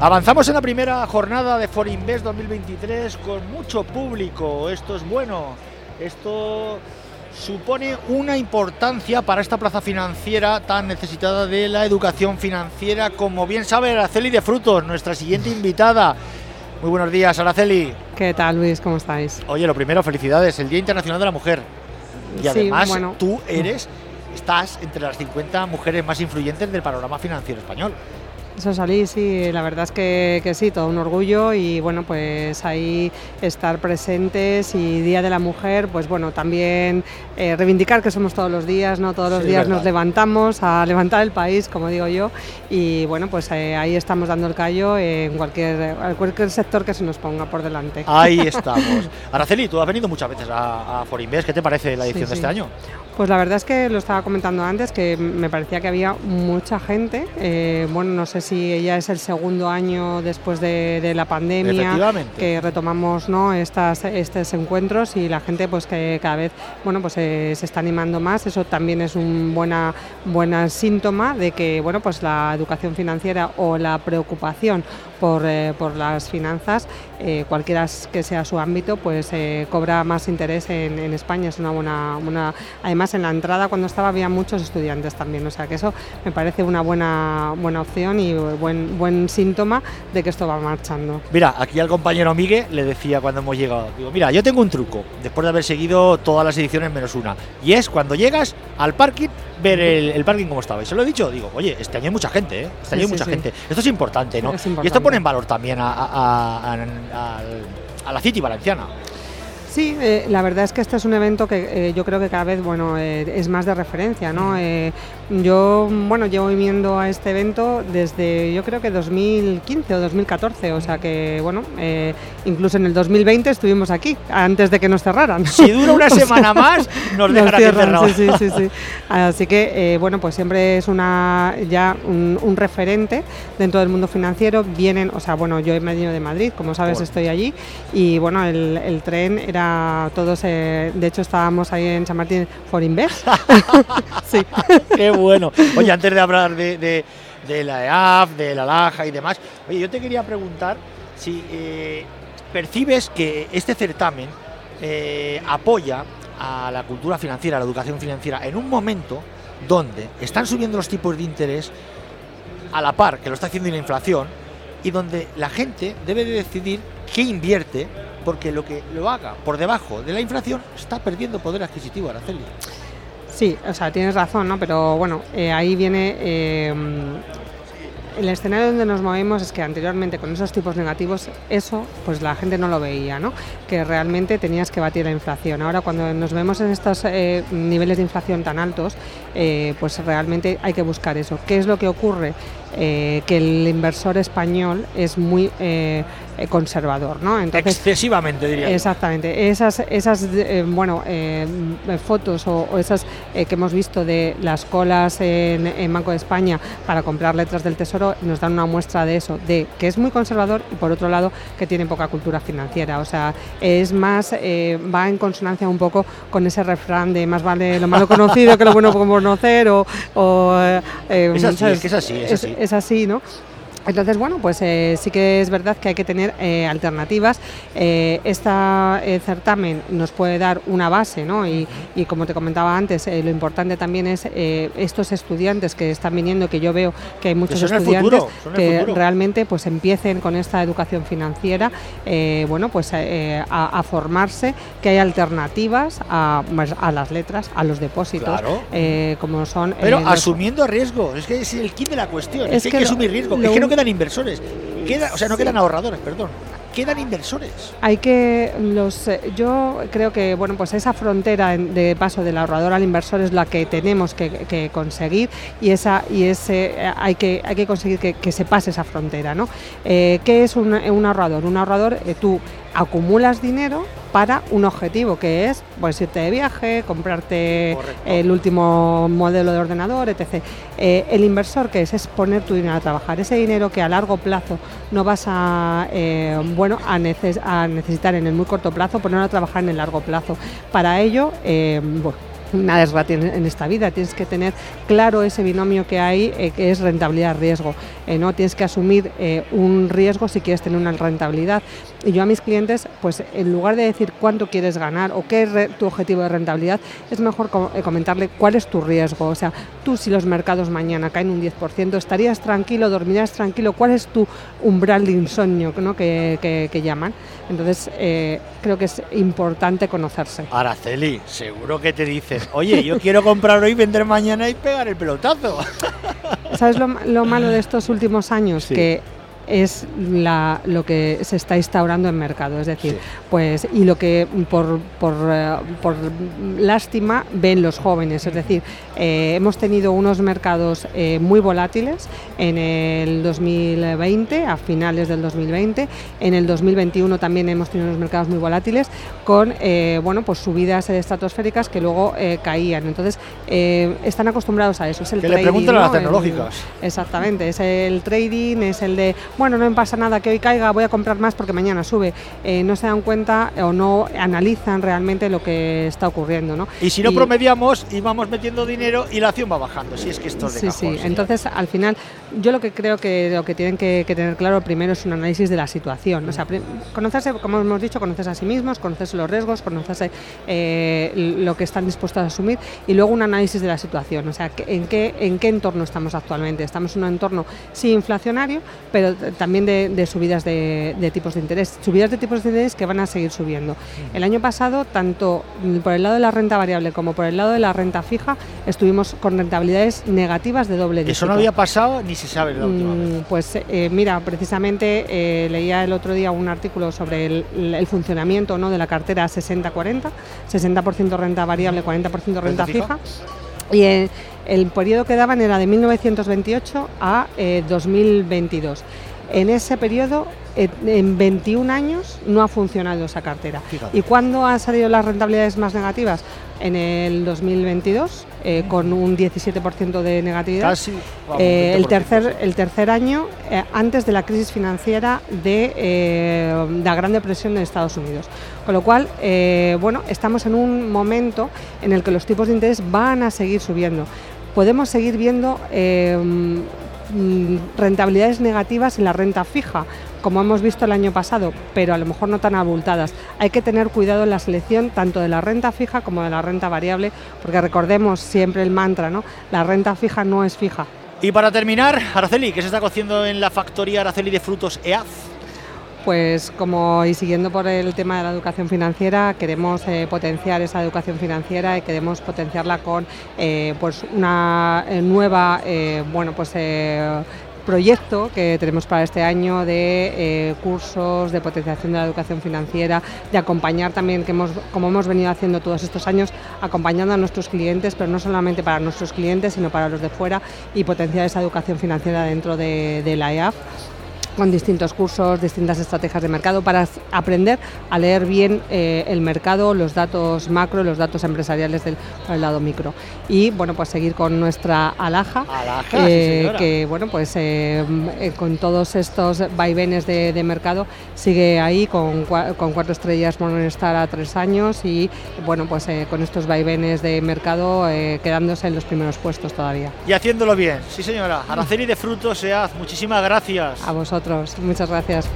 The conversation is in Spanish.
Avanzamos en la primera jornada de Forinvest 2023 con mucho público. Esto es bueno. Esto supone una importancia para esta plaza financiera tan necesitada de la educación financiera, como bien sabe Araceli de Frutos, nuestra siguiente invitada. Muy buenos días, Araceli. ¿Qué tal, Luis? ¿Cómo estáis? Oye, lo primero, felicidades, el Día Internacional de la Mujer. Y además, tú eres, estás entre las 50 mujeres más influyentes del panorama financiero español. Eso salí, sí, la verdad es que, sí, todo un orgullo y bueno, pues ahí estar presentes y Día de la Mujer, pues bueno, también eh, reivindicar que somos todos los días, ¿no? Todos los días nos levantamos a levantar el país, como digo yo, y bueno, pues eh, ahí estamos dando el callo en cualquier, cualquier sector que se nos ponga por delante. Ahí estamos. Araceli, tú has venido muchas veces a, a Forinvest, ¿qué te parece la edición de este año? Pues la verdad es que lo estaba comentando antes, que me parecía que había mucha gente. Eh, bueno, no sé si ya es el segundo año después de, la pandemia que retomamos ¿no? Estas, estos encuentros y la gente pues que cada vez bueno, pues, eh, se está animando más. Eso también es un buena, buena síntoma de que bueno, pues la educación financiera o la preocupación por, eh, por las finanzas, cualquiera que sea su ámbito, pues cobra más interés en, en España. Es una buena, una, además en la entrada cuando estaba había muchos estudiantes también, o sea que eso me parece una buena, buena opción y buen, buen síntoma de que esto va marchando. Mira, aquí al compañero Miguel le decía cuando hemos llegado, digo, mira, yo tengo un truco, después de haber seguido todas las ediciones menos una, y es cuando llegas al parking, ver el, parking como estaba. Y se lo he dicho, digo, oye, este año hay mucha gente, ¿eh? Este año hay mucha gente. Esto es importante, ¿no? Y esto pone en valor también a, a la City Valenciana. Sí, eh, la verdad es que este es un evento que eh, yo creo que cada vez bueno eh, es más de referencia, ¿no? yo bueno llevo viviendo a este evento desde yo creo que 2015 o 2014, o sea que bueno incluso en el 2020 estuvimos aquí antes de que nos cerraran. Si dura una semana más nos dejarán cerrados. Sí, sí, sí, Así que bueno pues siempre es una ya un, referente dentro del mundo financiero. Vienen, o sea bueno yo he venido de Madrid, como sabes estoy allí y bueno el, el tren era todos, eh, de hecho estábamos ahí en San Martín for Invest. sí. Qué bueno. Oye, antes de hablar de, la EAF, de la LAJA y demás, oye, yo te quería preguntar si eh, percibes que este certamen eh, apoya a la cultura financiera, a la educación financiera, en un momento donde están subiendo los tipos de interés a la par que lo está haciendo la inflación y donde la gente debe de decidir qué invierte porque lo que lo haga por debajo de la inflación está perdiendo poder adquisitivo, Araceli. Sí, o sea, tienes razón, ¿no? Pero bueno, eh, ahí viene eh, el escenario donde nos movemos es que anteriormente con esos tipos negativos, eso pues la gente no lo veía, ¿no? Que realmente tenías que batir la inflación. Ahora cuando nos vemos en estos eh, niveles de inflación tan altos, pues realmente hay que buscar eso. ¿Qué es lo que ocurre? Que el inversor español es muy eh, conservador, ¿no? Excesivamente diría. Exactamente. Esas, esas eh, bueno, eh, fotos o, esas que hemos visto de las colas en, Banco de España para comprar letras del Tesoro nos dan una muestra de eso, de que es muy conservador y por otro lado que tiene poca cultura financiera. O sea, es más, va en consonancia un poco con ese refrán de más vale lo malo conocido que lo bueno por conocer o... es, así, es, que es así, es, así. Es así, ¿no? Entonces, bueno, pues eh, sí que es verdad que hay que tener eh, alternativas. Eh, este certamen nos puede dar una base, ¿no? Y, como te comentaba antes, lo importante también es estos estudiantes que están viniendo, que yo veo que hay muchos estudiantes que realmente pues empiecen con esta educación financiera, bueno, pues a, formarse, que hay alternativas a, pues, a, las letras, a los depósitos, como son... Pero asumiendo riesgo, es que es el kit de la cuestión, es, que, hay que asumir riesgo, es que no quedan inversores, queda, o sea, no quedan ahorradores, perdón, quedan inversores. Hay que los eh, yo creo que bueno pues esa frontera de paso del ahorrador al inversor es la que tenemos que, conseguir y esa y ese eh, hay que hay que conseguir que, se pase esa frontera, ¿no? Eh, ¿Qué es un, ahorrador? Un ahorrador tú acumulas dinero para un objetivo que es pues irte de viaje, comprarte el último modelo de ordenador, etc. Eh, el inversor que es, es poner tu dinero a trabajar, ese dinero que a largo plazo no vas a eh, bueno a, necesitar en el muy corto plazo, ponerlo a trabajar en el largo plazo. Para ello, eh, nada es gratis en, esta vida, tienes que tener claro ese binomio que hay, eh, que es rentabilidad-riesgo. Eh, ¿no? Tienes que asumir eh, un riesgo si quieres tener una rentabilidad. Y yo a mis clientes, pues en lugar de decir cuánto quieres ganar o qué es tu objetivo de rentabilidad, es mejor comentarle cuál es tu riesgo. O sea, tú si los mercados mañana caen un 10%, estarías tranquilo, dormirías tranquilo, cuál es tu umbral de insomnio ¿no? que, que, llaman. Entonces, creo que es importante conocerse. Araceli, seguro que te oye, yo quiero comprar hoy, vender mañana y pegar el pelotazo. ¿Sabes lo, malo de estos últimos años? Que es la, lo que se está instaurando en mercado. Es decir, pues, y lo que por, por, eh, por, lástima ven los jóvenes. Es decir, eh, hemos tenido unos mercados eh, muy volátiles en el 2020, a finales del 2020. En el 2021 también hemos tenido unos mercados muy volátiles con bueno, pues subidas estratosféricas que luego caían. Entonces, están acostumbrados a eso. Es el que le preguntan a las tecnológicas. exactamente, es el trading, es el de bueno, no me pasa nada que hoy caiga, voy a comprar más porque mañana sube. Eh, no se dan cuenta o no analizan realmente lo que está ocurriendo. ¿no? Y si no promediamos y vamos metiendo dinero y la acción va bajando, si es que esto es de Sí, sí, entonces al final yo lo que creo que lo que tienen que, tener claro primero es un análisis de la situación. O sea, conocerse, como hemos dicho, conocerse a sí mismos, conocerse los riesgos, conocerse eh, lo que están dispuestos a asumir y luego un análisis de la situación. O sea, en qué, en qué entorno estamos actualmente. Estamos en un entorno sí inflacionario, pero también de, subidas de, tipos de interés. Subidas de tipos de interés que van a seguir subiendo. El año pasado, tanto por el lado de la renta variable como por el lado de la renta fija, estuvimos con rentabilidades negativas de doble dígito. Eso no había pasado ni se sabe la última mm, Pues eh, mira, precisamente eh, leía el otro día un artículo sobre el, funcionamiento ¿no? de la cartera 60-40, 60%, renta variable, 40% renta, fija. Y el, el, periodo que daban era de 1928 a 2022. En ese periodo, en 21 años, no ha funcionado esa cartera. ¿Y cuándo han salido las rentabilidades más negativas? En el 2022, eh, con un 17% de negatividad. Casi, eh, el, tercer, el tercer año, eh, antes de la crisis financiera de la Gran Depresión en Estados Unidos. Con lo cual, bueno, estamos en un momento en el que los tipos de interés van a seguir subiendo podemos seguir viendo rentabilidades negativas en la renta fija, como hemos visto el año pasado, pero a lo mejor no tan abultadas. Hay que tener cuidado en la selección tanto de la renta fija como de la renta variable, porque recordemos siempre el mantra, ¿no? La renta fija no es fija. Y para terminar, Araceli, ¿qué se está cociendo en la factoría Araceli de Frutos EAF? Pues como y siguiendo por el tema de la educación financiera, queremos eh, potenciar esa educación financiera y queremos potenciarla con eh, pues una eh, nueva, bueno pues proyecto que tenemos para este año de cursos de potenciación de la educación financiera, de acompañar también, que hemos, como hemos venido haciendo todos estos años, acompañando a nuestros clientes, pero no solamente para nuestros clientes, sino para los de fuera y potenciar esa educación financiera dentro de, de la EAF con distintos cursos, distintas estrategias de mercado para aprender a leer bien eh, el mercado, los datos macro, los datos empresariales del, lado micro. Y bueno, pues seguir con nuestra alhaja, eh, que bueno, pues eh, con todos estos vaivenes de, mercado sigue ahí con, con, cuatro estrellas Morningstar a tres años y bueno, pues con estos vaivenes de mercado quedándose en los primeros puestos todavía. Y haciéndolo bien, sí señora. Araceli de Frutos, SEAD, muchísimas gracias. A Muchas gracias.